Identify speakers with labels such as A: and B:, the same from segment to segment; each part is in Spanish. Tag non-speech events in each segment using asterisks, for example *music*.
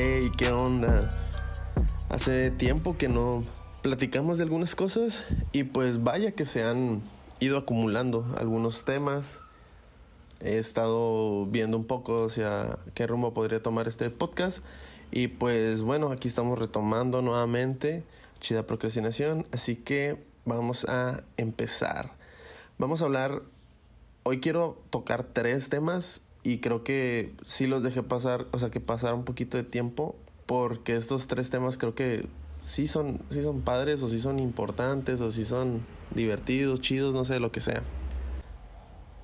A: Hey, ¿qué onda? Hace tiempo que no platicamos de algunas cosas y pues vaya que se han ido acumulando algunos temas. He estado viendo un poco hacia qué rumbo podría tomar este podcast y pues bueno, aquí estamos retomando nuevamente Chida Procrastinación, así que vamos a empezar. Vamos a hablar, hoy quiero tocar tres temas y creo que sí los dejé pasar, o sea, que pasar un poquito de tiempo, porque estos tres temas creo que sí son, sí son padres, o sí son importantes, o sí son divertidos, chidos, no sé, lo que sea.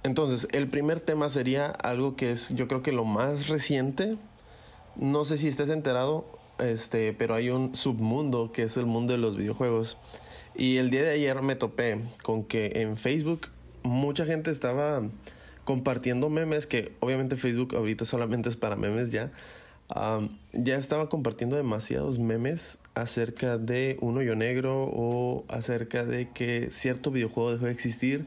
A: Entonces, el primer tema sería algo que es, yo creo que lo más reciente. No sé si estés enterado, este, pero hay un submundo que es el mundo de los videojuegos. Y el día de ayer me topé con que en Facebook mucha gente estaba compartiendo memes, que obviamente Facebook ahorita solamente es para memes ya. ya estaba compartiendo demasiados memes acerca de un hoyo negro o acerca de que cierto videojuego dejó de existir.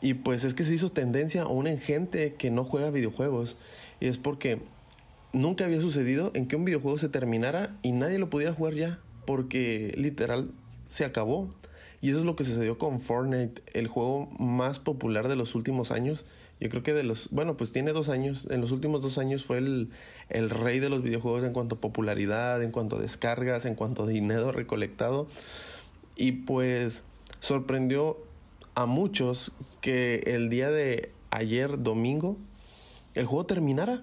A: Y pues es que se hizo tendencia aún en gente que no juega videojuegos. Y es porque nunca había sucedido en que un videojuego se terminara y nadie lo pudiera jugar ya. Porque literal se acabó. Y eso es lo que sucedió con Fortnite, el juego más popular de los últimos años. Yo creo que de los, bueno, pues tiene dos años, en los últimos dos años fue el, el rey de los videojuegos en cuanto a popularidad, en cuanto a descargas, en cuanto a dinero recolectado. Y pues sorprendió a muchos que el día de ayer, domingo, el juego terminara.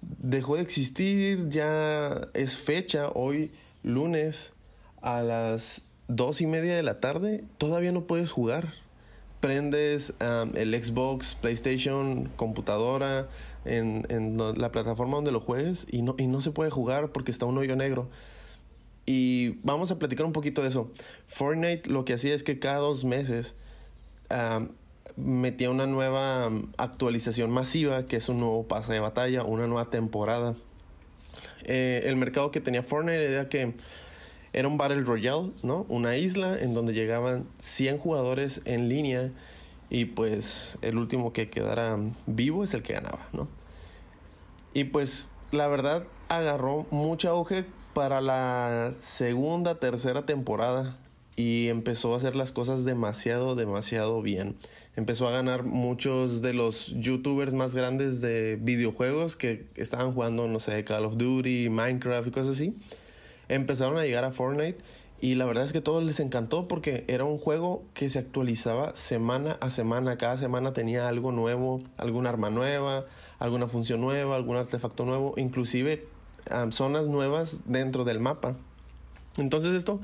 A: Dejó de existir, ya es fecha, hoy lunes a las dos y media de la tarde, todavía no puedes jugar. Prendes el Xbox, PlayStation, computadora, en, la plataforma donde lo juegues y no, y no se puede jugar porque está un hoyo negro. Y vamos a platicar un poquito de eso. Fortnite lo que hacía es que cada dos meses metía una nueva actualización masiva, que es un nuevo pase de batalla, una nueva temporada. Eh, el mercado que tenía Fortnite era que era un Battle Royale, ¿no? Una isla en donde llegaban 100 jugadores en línea y pues el último que quedara vivo es el que ganaba, ¿no? Y pues la verdad agarró mucha auge para la segunda, tercera temporada y empezó a hacer las cosas demasiado, demasiado bien. Empezó a ganar muchos de los youtubers más grandes de videojuegos que estaban jugando, no sé, Call of Duty, Minecraft y cosas así empezaron a llegar a Fortnite y la verdad es que todo les encantó porque era un juego que se actualizaba semana a semana. Cada semana tenía algo nuevo, alguna arma nueva, alguna función nueva, algún artefacto nuevo, inclusive zonas nuevas dentro del mapa. Entonces esto,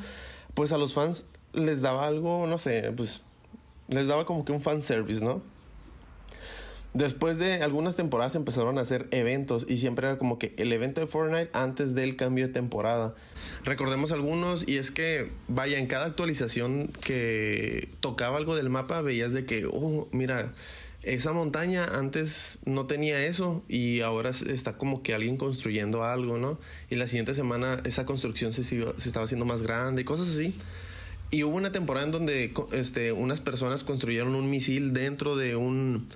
A: pues a los fans les daba algo, no sé, pues les daba como que un fan service, ¿no? Después de algunas temporadas empezaron a hacer eventos y siempre era como que el evento de Fortnite antes del cambio de temporada. Recordemos algunos y es que, vaya, en cada actualización que tocaba algo del mapa veías de que, oh, mira, esa montaña antes no tenía eso y ahora está como que alguien construyendo algo, ¿no? Y la siguiente semana esa construcción se, estaba haciendo más grande y cosas así. Y hubo una temporada en donde este, unas personas construyeron un misil dentro de un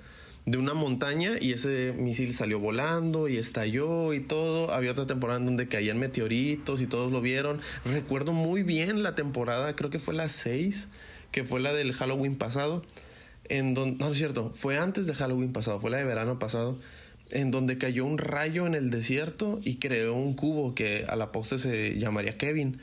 A: de una montaña y ese misil salió volando y estalló y todo. Había otra temporada en donde caían meteoritos y todos lo vieron. Recuerdo muy bien la temporada, creo que fue la 6, que fue la del Halloween pasado. En donde, no, es cierto, fue antes de Halloween pasado, fue la de verano pasado, en donde cayó un rayo en el desierto y creó un cubo que a la poste se llamaría Kevin.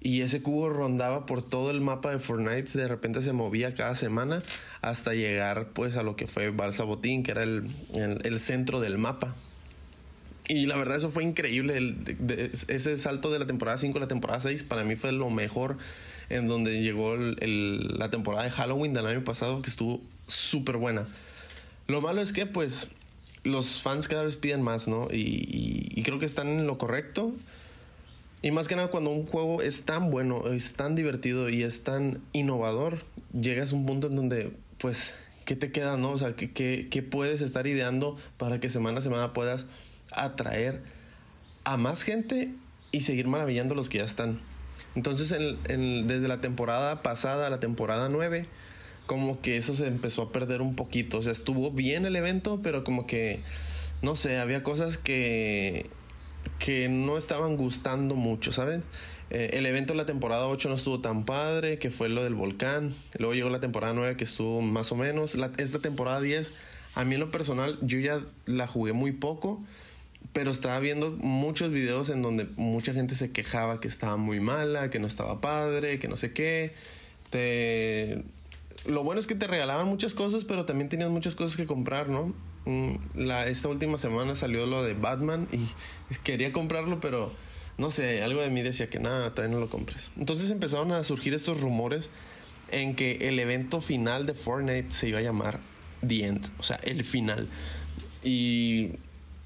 A: Y ese cubo rondaba por todo el mapa de Fortnite, de repente se movía cada semana hasta llegar pues a lo que fue Balsa Botín, que era el, el, centro del mapa. Y la verdad eso fue increíble, ese salto de la temporada 5 a la temporada 6 para mí fue lo mejor en donde llegó la temporada de Halloween del año pasado que estuvo súper buena. Lo malo es que pues los fans cada vez piden más, ¿no? Y, y creo que están en lo correcto. Y más que nada cuando un juego es tan bueno, es tan divertido y es tan innovador, llegas a un punto en donde, pues, ¿qué te queda, no? O sea, ¿qué, qué, puedes estar ideando para que semana a semana puedas atraer a más gente y seguir maravillando a los que ya están? Entonces, desde la temporada pasada, la temporada 9, como que eso se empezó a perder un poquito. O sea, estuvo bien el evento, pero como que, no sé, había cosas que que no estaban gustando mucho, ¿saben? Eh, el evento de la temporada 8 no estuvo tan padre, que fue lo del volcán. Luego llegó la temporada 9 que estuvo más o menos. esta temporada 10, a mí en lo personal, yo ya la jugué muy poco, pero estaba viendo muchos videos en donde mucha gente se quejaba que estaba muy mala, que no estaba padre, que no sé qué. Lo bueno es que te regalaban muchas cosas, pero también tenías muchas cosas que comprar, ¿no? Mm, esta última semana salió lo de Batman y *laughs* quería comprarlo, pero no sé, algo de mí decía que nada, todavía no lo compres. Entonces empezaron a surgir estos rumores en que el evento final de Fortnite se iba a llamar The End, o sea, el final. Y,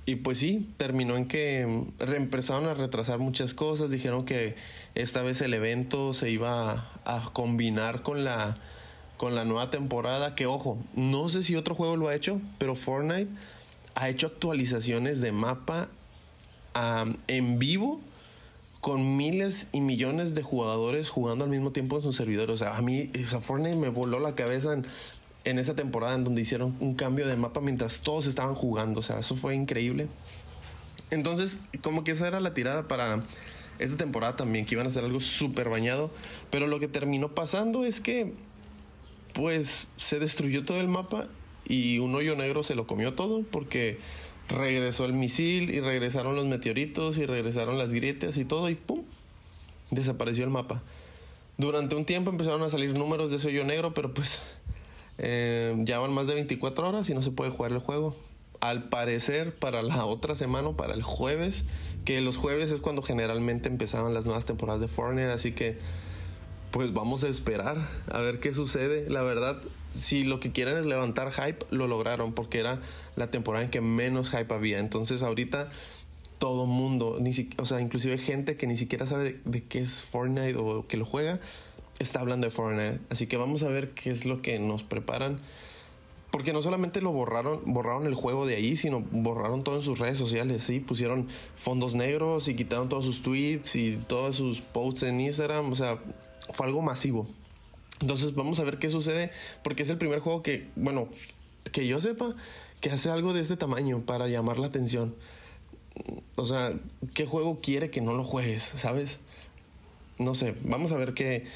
A: y pues sí, terminó en que empezaron a retrasar muchas cosas, dijeron que esta vez el evento se iba a, combinar con la, con la nueva temporada, que ojo, no sé si otro juego lo ha hecho, pero Fortnite ha hecho actualizaciones de mapa en vivo con miles y millones de jugadores jugando al mismo tiempo en su servidor. O sea, a mí, esa Fortnite me voló la cabeza en, esa temporada en donde hicieron un cambio de mapa mientras todos estaban jugando. O sea, eso fue increíble. Entonces, como que esa era la tirada para esta temporada también, que iban a hacer algo súper bañado. Pero lo que terminó pasando es que, pues, se destruyó todo el mapa y un hoyo negro se lo comió todo porque regresó el misil y regresaron los meteoritos y regresaron las grietas y todo y ¡pum! Desapareció el mapa. Durante un tiempo empezaron a salir números de ese hoyo negro, pero pues eh, ya van más de 24 horas y no se puede jugar el juego. Al parecer, para la otra semana para el jueves, que los jueves es cuando generalmente empezaban las nuevas temporadas de Fortnite, así que pues vamos a esperar a ver qué sucede. La verdad, si lo que quieren es levantar hype, lo lograron porque era la temporada en que menos hype había. Entonces ahorita todo mundo, ni o sea, inclusive gente que ni siquiera sabe de, qué es Fortnite o que lo juega, está hablando de Fortnite. Así que vamos a ver qué es lo que nos preparan. Porque no solamente lo borraron, borraron el juego de ahí, sino borraron todo en sus redes sociales, ¿sí? Pusieron fondos negros y quitaron todos sus tweets y todos sus posts en Instagram. O sea, fue algo masivo. Entonces vamos a ver qué sucede, porque es el primer juego que, bueno, que yo sepa, que hace algo de este tamaño para llamar la atención. O sea, ¿qué juego quiere que no lo juegues? ¿Sabes? No sé, vamos a ver qué,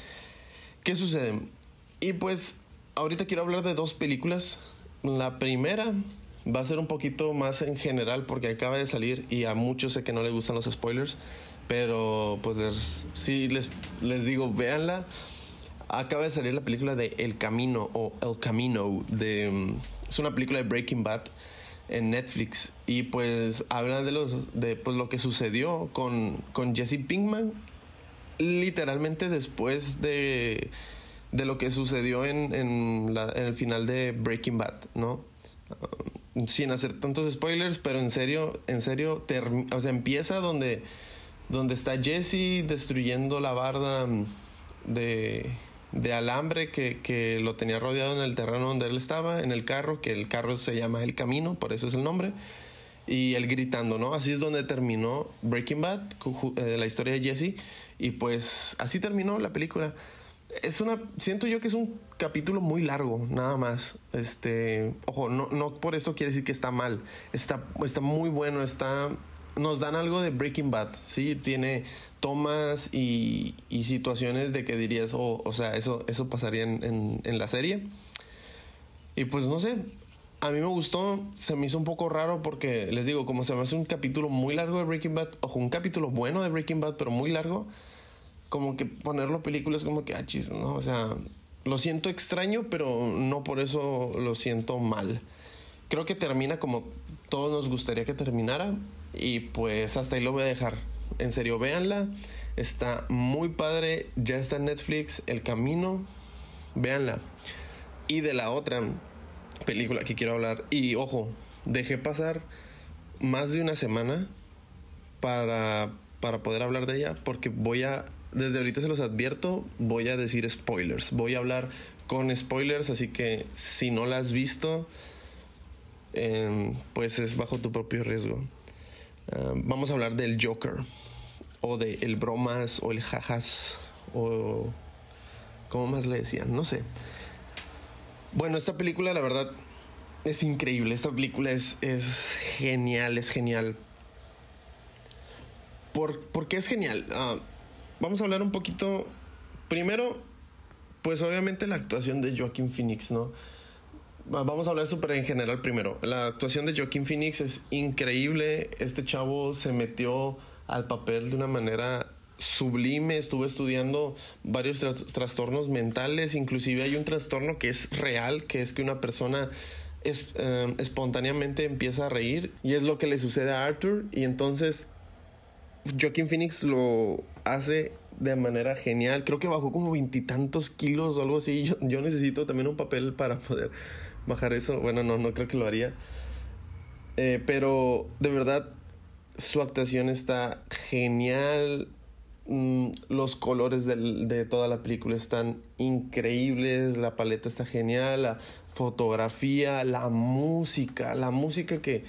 A: qué sucede. Y pues, ahorita quiero hablar de dos películas. La primera va a ser un poquito más en general porque acaba de salir y a muchos sé que no les gustan los spoilers. Pero pues les, sí les, les digo, véanla. Acaba de salir la película de El Camino o El Camino. De, mm, es una película de Breaking Bad en Netflix. Y pues habla de, los, de pues, lo que sucedió con, con Jesse Pinkman. Literalmente después de, de lo que sucedió en, en, el final de Breaking Bad, ¿no? sin hacer tantos spoilers, pero en serio, en serio, o sea, empieza donde donde está Jesse destruyendo la barda mm, de, de alambre que, que, lo tenía rodeado en el terreno donde él estaba, en el carro, que el carro se llama El Camino, por eso es el nombre. Y él gritando, ¿no? Así es donde terminó Breaking Bad, eh, la historia de Jesse. Y pues así terminó la película. Es una, siento yo que es un capítulo muy largo, nada más. Este, ojo, no, no por eso quiere decir que está mal. Está, está muy bueno, está nos dan algo de Breaking Bad, ¿sí? Tiene tomas y, situaciones de que dirías, oh, o sea, eso, eso pasaría en, la serie. Y pues no sé, a mí me gustó, se me hizo un poco raro porque les digo, como se me hace un capítulo muy largo de Breaking Bad, ojo, un capítulo bueno de Breaking Bad, pero muy largo, como que ponerlo película es como que, ah, chis, ¿no? O sea, lo siento extraño, pero no por eso lo siento mal. Creo que termina como todos nos gustaría que terminara, y pues hasta ahí lo voy a dejar. En serio, véanla. Está muy padre. Ya está en Netflix. El Camino. Véanla. Y de la otra película que quiero hablar. Y ojo, dejé pasar más de una semana para, para poder hablar de ella. Porque voy a. Desde ahorita se los advierto. Voy a decir spoilers. Voy a hablar con spoilers. Así que si no la has visto. Em, pues es bajo tu propio riesgo. Vamos a hablar del Joker, o de el bromas, o el jajas, o ¿cómo más le decían? No sé. Bueno, esta película, la verdad, es increíble. Esta película es, es genial, es genial. ¿Por, qué es genial? Vamos a hablar un poquito. Primero, pues obviamente la actuación de Joaquin Phoenix, ¿no? Vamos a hablar súper en general primero. La actuación de Joaquin Phoenix es increíble. Este chavo se metió al papel de una manera sublime. Estuve estudiando varios trastornos mentales. Inclusive hay un trastorno que es real, que es que una persona es, eh, espontáneamente empieza a reír. Y es lo que le sucede a Arthur. Y entonces Joaquin Phoenix lo hace de manera genial. Creo que bajó como veintitantos kilos o algo así. Yo, necesito también un papel para poder bajar eso. Bueno, no, no creo que lo haría. Eh, pero de verdad, su actuación está genial. Mm, los colores de toda la película están increíbles. La paleta está genial. La fotografía, la música. La música que,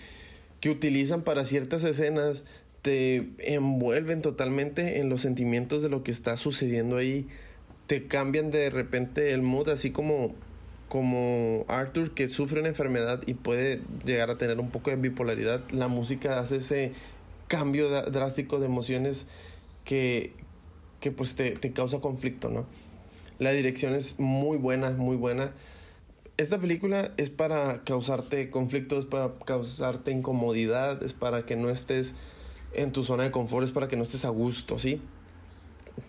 A: que utilizan para ciertas escenas te envuelven totalmente en los sentimientos de lo que está sucediendo ahí. Te cambian de repente el mood, así como, como Arthur que sufre una enfermedad y puede llegar a tener un poco de bipolaridad. La música hace ese cambio drástico de emociones que, que pues te, te causa conflicto, ¿no? La dirección es muy buena, muy buena. Esta película es para causarte conflictos, para causarte incomodidad, es para que no estés en tu zona de confort es para que no estés a gusto, ¿sí?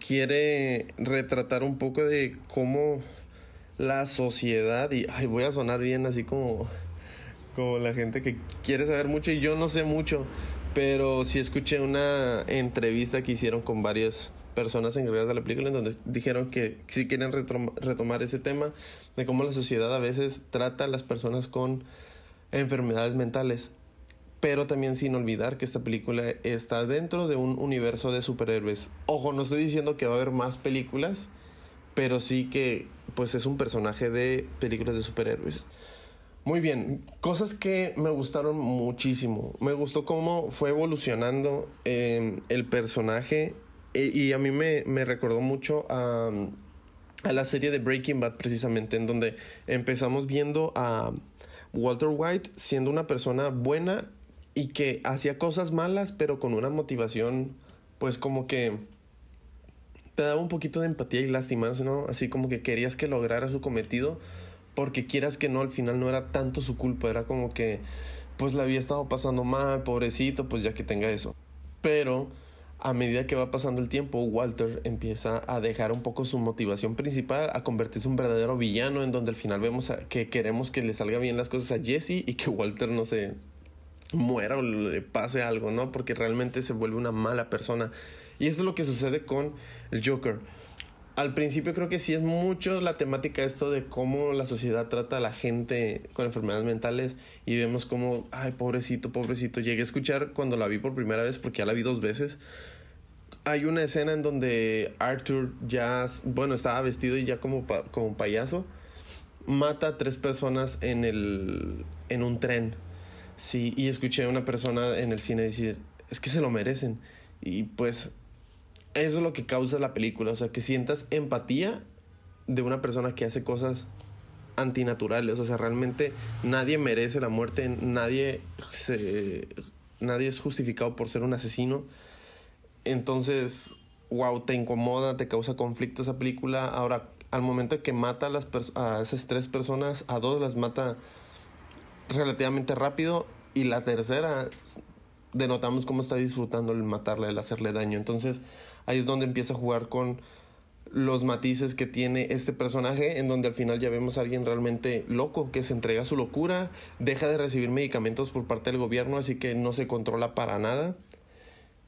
A: Quiere retratar un poco de cómo la sociedad, y ay, voy a sonar bien así como, como la gente que quiere saber mucho y yo no sé mucho, pero sí escuché una entrevista que hicieron con varias personas encargadas de la película en donde dijeron que sí quieren retomar ese tema de cómo la sociedad a veces trata a las personas con enfermedades mentales pero también sin olvidar que esta película está dentro de un universo de superhéroes. Ojo, no estoy diciendo que va a haber más películas, pero sí que pues es un personaje de películas de superhéroes. Muy bien, cosas que me gustaron muchísimo. Me gustó cómo fue evolucionando em, el personaje e, y a mí me, me recordó mucho a, a la serie de Breaking Bad precisamente, en donde empezamos viendo a Walter White siendo una persona buena y que hacía cosas malas, pero con una motivación, pues como que te daba un poquito de empatía y lástima, ¿no? Así como que querías que lograra su cometido, porque quieras que no, al final no era tanto su culpa, era como que, pues la había estado pasando mal, pobrecito, pues ya que tenga eso. Pero a medida que va pasando el tiempo, Walter empieza a dejar un poco su motivación principal, a convertirse en un verdadero villano, en donde al final vemos que queremos que le salga bien las cosas a Jesse y que Walter no se muera o le pase algo, ¿no? Porque realmente se vuelve una mala persona. Y eso es lo que sucede con el Joker. Al principio creo que sí es mucho la temática esto de cómo la sociedad trata a la gente con enfermedades mentales y vemos como, ay, pobrecito, pobrecito. Llegué a escuchar cuando la vi por primera vez, porque ya la vi dos veces. Hay una escena en donde Arthur ya, bueno, estaba vestido y ya como, como payaso, mata a tres personas en, el, en un tren Sí, y escuché a una persona en el cine decir, es que se lo merecen. Y pues eso es lo que causa la película, o sea, que sientas empatía de una persona que hace cosas antinaturales, o sea, realmente nadie merece la muerte, nadie se nadie es justificado por ser un asesino. Entonces, wow, te incomoda, te causa conflicto esa película. Ahora, al momento que mata a, las a esas tres personas, a dos las mata relativamente rápido y la tercera denotamos cómo está disfrutando el matarle, el hacerle daño. Entonces ahí es donde empieza a jugar con los matices que tiene este personaje, en donde al final ya vemos a alguien realmente loco, que se entrega a su locura, deja de recibir medicamentos por parte del gobierno, así que no se controla para nada.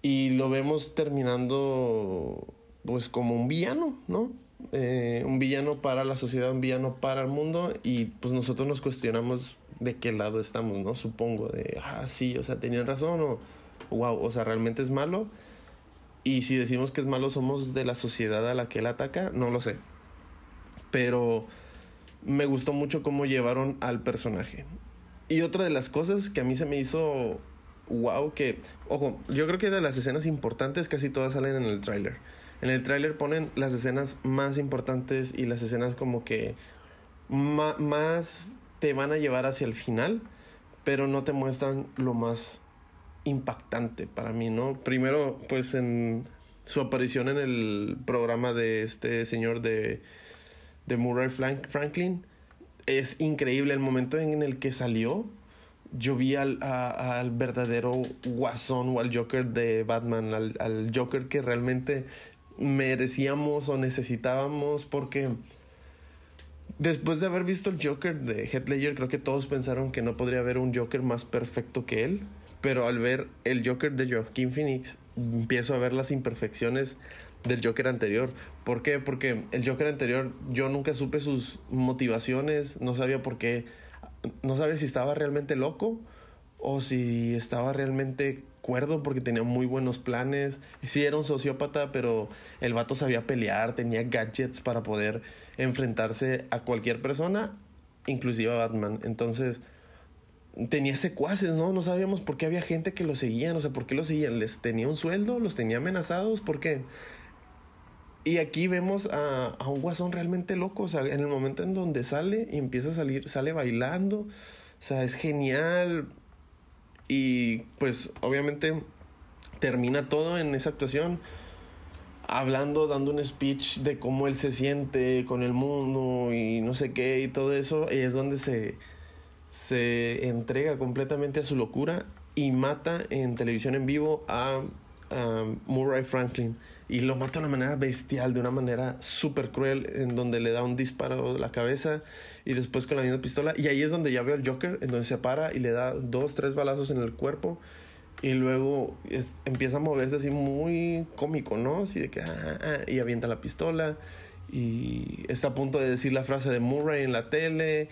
A: Y lo vemos terminando pues como un villano, ¿no? Eh, un villano para la sociedad, un villano para el mundo, y pues nosotros nos cuestionamos de qué lado estamos, ¿no? Supongo, de, ah, sí, o sea, tenían razón o, wow, o sea, realmente es malo. Y si decimos que es malo, somos de la sociedad a la que él ataca, no lo sé. Pero me gustó mucho cómo llevaron al personaje. Y otra de las cosas que a mí se me hizo wow, que, ojo, yo creo que de las escenas importantes casi todas salen en el tráiler. En el tráiler ponen las escenas más importantes y las escenas como que más te van a llevar hacia el final, pero no te muestran lo más impactante para mí, ¿no? Primero, pues en su aparición en el programa de este señor de, de Murray Franklin. Es increíble el momento en el que salió. Yo vi al, al verdadero guasón o al Joker de Batman, al, al Joker que realmente merecíamos o necesitábamos porque después de haber visto el Joker de Heath Ledger creo que todos pensaron que no podría haber un Joker más perfecto que él pero al ver el Joker de Joaquin Phoenix empiezo a ver las imperfecciones del Joker anterior. ¿Por qué? Porque el Joker anterior yo nunca supe sus motivaciones, no sabía por qué, no sabía si estaba realmente loco o si estaba realmente cuerdo porque tenía muy buenos planes. Sí era un sociópata, pero el vato sabía pelear, tenía gadgets para poder enfrentarse a cualquier persona, inclusive a Batman. Entonces, tenía secuaces, ¿no? No sabíamos por qué había gente que lo seguía, no sé por qué lo seguían. ¿Les tenía un sueldo? ¿Los tenía amenazados? ¿Por qué? Y aquí vemos a, a, un guasón realmente loco, o sea, en el momento en donde sale y empieza a salir, sale bailando, o sea, es genial. Y pues obviamente termina todo en esa actuación hablando, dando un speech de cómo él se siente con el mundo y no sé qué y todo eso, y es donde se, se entrega completamente a su locura y mata en televisión en vivo a, Murray Franklin. Y lo mata de una manera bestial, de una manera súper cruel, en donde le da un disparo a la cabeza y después con la misma pistola. Y ahí es donde ya veo al Joker, en donde se para y le da dos, tres balazos en el cuerpo. Y luego empieza a moverse así muy cómico, ¿no? Así de que, ah, ah, ah, y avienta la pistola. Y está a punto de decir la frase de Murray en la tele.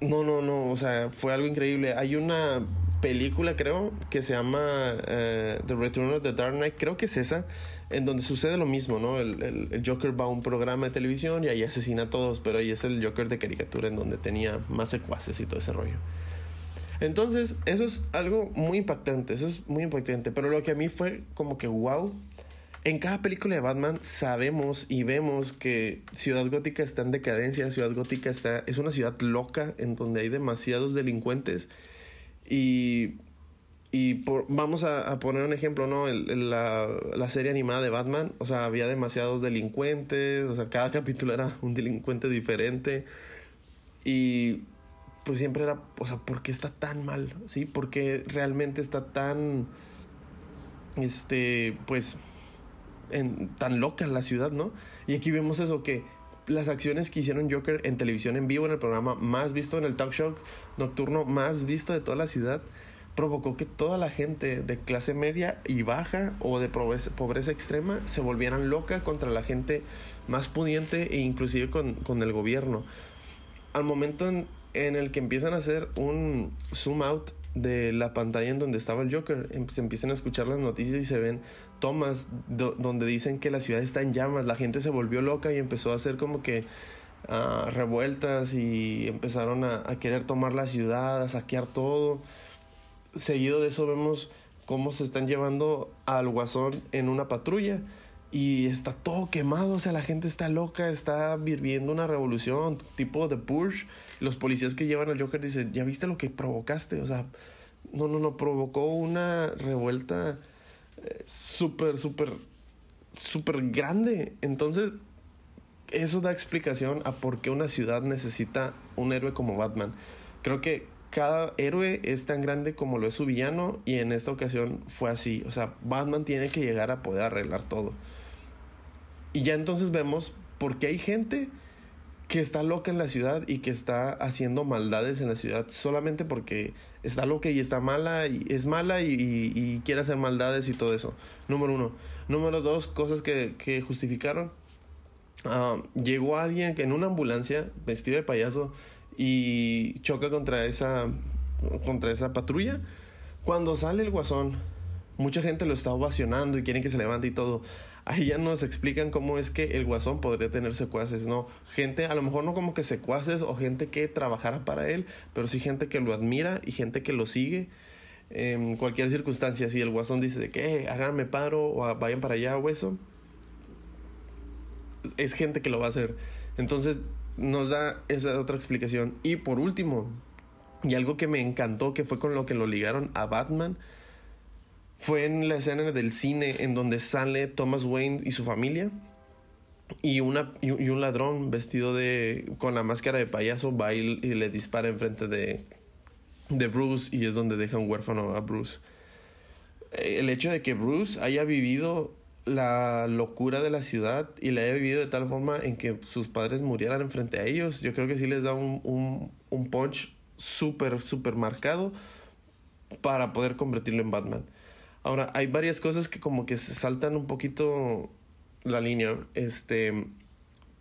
A: No, no, no, o sea, fue algo increíble. Hay una película, creo, que se llama eh, The Return of the Dark Knight, creo que es esa, en donde sucede lo mismo, ¿no? El, el, Joker va a un programa de televisión y ahí asesina a todos, pero ahí es el Joker de caricatura en donde tenía más secuaces y todo ese rollo. Entonces, eso es algo muy impactante, eso es muy impactante, pero lo que a mí fue como que wow en cada película de Batman sabemos y vemos que Ciudad Gótica está en decadencia, Ciudad Gótica está, es una ciudad loca en donde hay demasiados delincuentes. Y, y por, vamos a, poner un ejemplo, ¿no? la, la, serie animada de Batman, o sea, había demasiados delincuentes, o sea, cada *laughs* capítulo era un delincuente diferente. Y pues siempre era, o sea, ¿por qué está tan mal? ¿Sí? ¿Por qué realmente está tan, este, pues en, tan loca la ciudad, ¿no? Y aquí vemos eso que las acciones que hicieron Joker en televisión en vivo, en el programa más visto, en el talk show nocturno más visto de toda la ciudad, provocó que toda la gente de clase media y baja o de pobreza, pobreza extrema se volvieran loca contra la gente más pudiente e inclusive con, con el gobierno. Al momento en, en el que empiezan a hacer un zoom out de la pantalla en donde estaba el Joker, em, se empiezan a escuchar las noticias y se ven tomas donde dicen que la ciudad está en llamas, la gente se volvió loca y empezó a hacer como que uh, revueltas y empezaron a, querer tomar la ciudad, a saquear todo. Seguido de eso vemos cómo se están llevando al guasón en una patrulla y está todo quemado, o sea, la gente está loca, está viviendo una revolución tipo de Purge. Los policías que llevan al Joker dicen, ¿ya viste lo que provocaste? O sea, no, no, no, provocó una revuelta súper, súper, súper grande. Entonces, eso da explicación a por qué una ciudad necesita un héroe como Batman. Creo que cada héroe es tan grande como lo es su villano y en esta ocasión fue así. O sea, Batman tiene que llegar a poder arreglar todo. Y ya entonces vemos por qué hay gente que está loca en la ciudad y que está haciendo maldades en la ciudad solamente porque está loca y está mala y es mala y, quiere hacer maldades y todo eso. Número uno. Número dos, cosas que, justificaron. Ah, llegó alguien en una ambulancia vestido de payaso y choca contra esa, contra esa patrulla. Cuando sale el guasón, mucha gente lo está ovacionando y quieren que se levante y todo ahí ya nos explican cómo es que el guasón podría tener secuaces, ¿no? Gente, a lo mejor no como que secuaces o gente que trabajara para él, pero sí gente que lo admira y gente que lo sigue en cualquier circunstancia. Si el guasón dice de que, eh, háganme paro o vayan para allá o eso, es gente que lo va a hacer. Entonces nos da esa otra explicación. Y por último, y algo que me encantó, que fue con lo que lo ligaron a Batman, fue en la escena del cine en donde sale Thomas Wayne y su familia. Y, una, y, un ladrón vestido de. con la máscara de payaso va y, le dispara enfrente de, de Bruce y es donde deja un huérfano a Bruce. El hecho de que Bruce haya vivido la locura de la ciudad y la haya vivido de tal forma en que sus padres murieran enfrente a ellos, yo creo que sí les da un, un, un punch súper, súper marcado para poder convertirlo en Batman. Ahora, hay varias cosas que como que se saltan un poquito la línea. Este,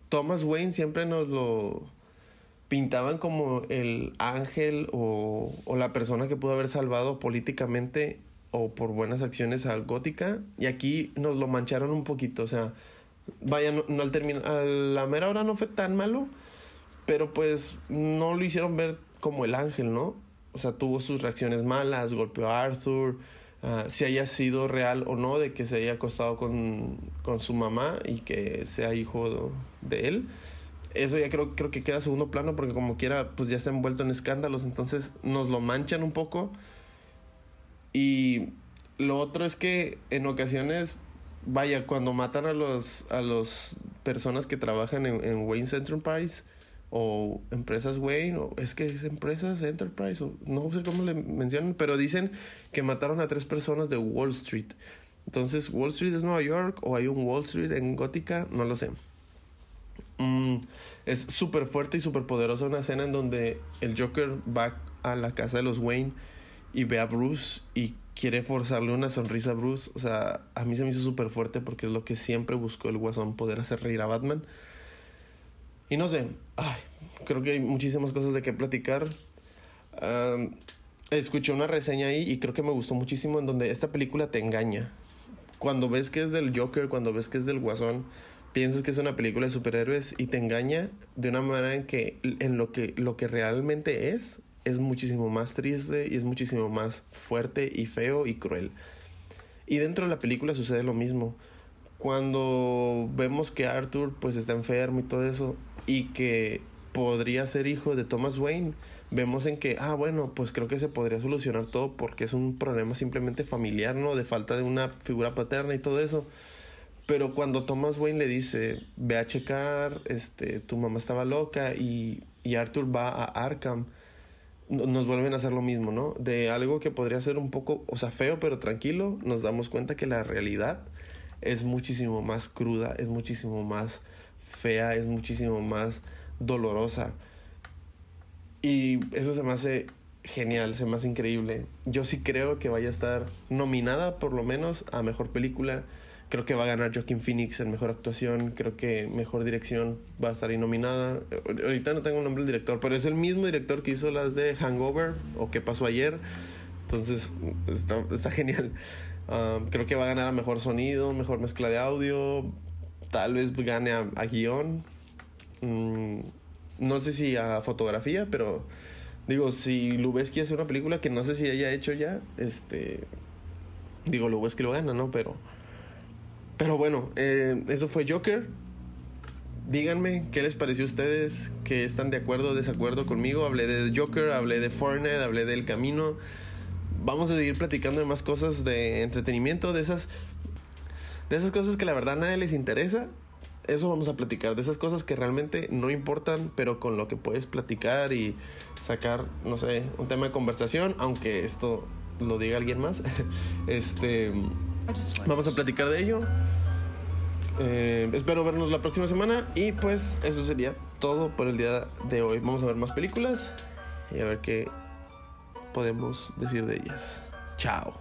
A: Thomas Wayne siempre nos lo pintaban como el ángel o, o la persona que pudo haber salvado políticamente o por buenas acciones a Gótica. Y aquí nos lo mancharon un poquito. O sea, vaya, no, al terminar, a la mera hora no fue tan malo, pero pues no lo hicieron ver como el ángel, ¿no? O sea, tuvo sus reacciones malas, golpeó a Arthur, Ah, si haya sido real o no de que se haya acostado con, con su mamá y que sea hijo de, él. Eso ya creo, creo que queda segundo plano porque como quiera pues ya está envuelto en escándalos, entonces nos lo manchan un poco. Y lo otro es que en ocasiones, vaya, cuando matan a los a los personas que trabajan en, en Wayne Central Price, o empresas Wayne, o es que es empresas Enterprise, o no sé cómo le mencionan, pero dicen que mataron a tres personas de Wall Street. Entonces, ¿Wall Street es Nueva York o hay un Wall Street en Gótica? No lo sé. Mm, es súper fuerte y súper poderosa una escena en donde el Joker va a la casa de los Wayne y ve a Bruce y quiere forzarle una sonrisa a Bruce. O sea, a mí se me hizo súper fuerte porque es lo que siempre buscó el guasón, poder hacer reír a Batman. Y no sé, ay, creo que hay muchísimas cosas de qué platicar. escuché una reseña ahí y creo que me gustó muchísimo en donde esta película te engaña. Cuando ves que es del Joker, cuando ves que es del Guasón, piensas que es una película de superhéroes y te engaña de una manera en que en lo que lo que realmente es es muchísimo más triste y es muchísimo más fuerte y feo y cruel. Y dentro de la película sucede lo mismo. Cuando vemos que Arthur pues está enfermo y todo eso, y que podría ser hijo de Thomas Wayne, vemos en que, ah, bueno, pues creo que se podría solucionar todo porque es un problema simplemente familiar, ¿no? De falta de una figura paterna y todo eso. Pero cuando Thomas Wayne le dice, ve a checar, este, tu mamá estaba loca y, y Arthur va a Arkham, nos vuelven a hacer lo mismo, ¿no? De algo que podría ser un poco, o sea, feo pero tranquilo, nos damos cuenta que la realidad es muchísimo más cruda, es muchísimo más fea, es muchísimo más dolorosa. Y eso se me hace genial, se me hace increíble. Yo sí creo que vaya a estar nominada por lo menos a mejor película. Creo que va a ganar Joaquin Phoenix en mejor actuación. Creo que mejor dirección va a estar ahí nominada. Ahorita no tengo el nombre del director, pero es el mismo director que hizo las de Hangover o que pasó ayer. Entonces está, está genial. Ah, creo que va a ganar a mejor sonido, mejor mezcla de audio, tal vez gane a, guion. Mm, no sé si a fotografía, pero digo, si Lubeski hace una película que no sé si haya hecho ya, este. Digo, Lubeski lo gana, ¿no? Pero. Pero bueno, eh, eso fue Joker. Díganme qué les pareció a ustedes, que están de acuerdo o desacuerdo conmigo. Hablé de Joker, hablé de Fortnite, hablé del camino. Vamos a seguir platicando de más cosas de entretenimiento, de esas de esas cosas que la verdad a nadie les interesa, eso vamos a platicar. De esas cosas que realmente no importan, pero con lo que puedes platicar y sacar, no sé, un tema de conversación, aunque esto lo diga alguien más. *laughs* este, vamos a platicar de ello. Eh, espero vernos la próxima semana y pues eso sería todo por el día de hoy. Vamos a ver más películas y a ver qué podemos decir de ellas. Chao.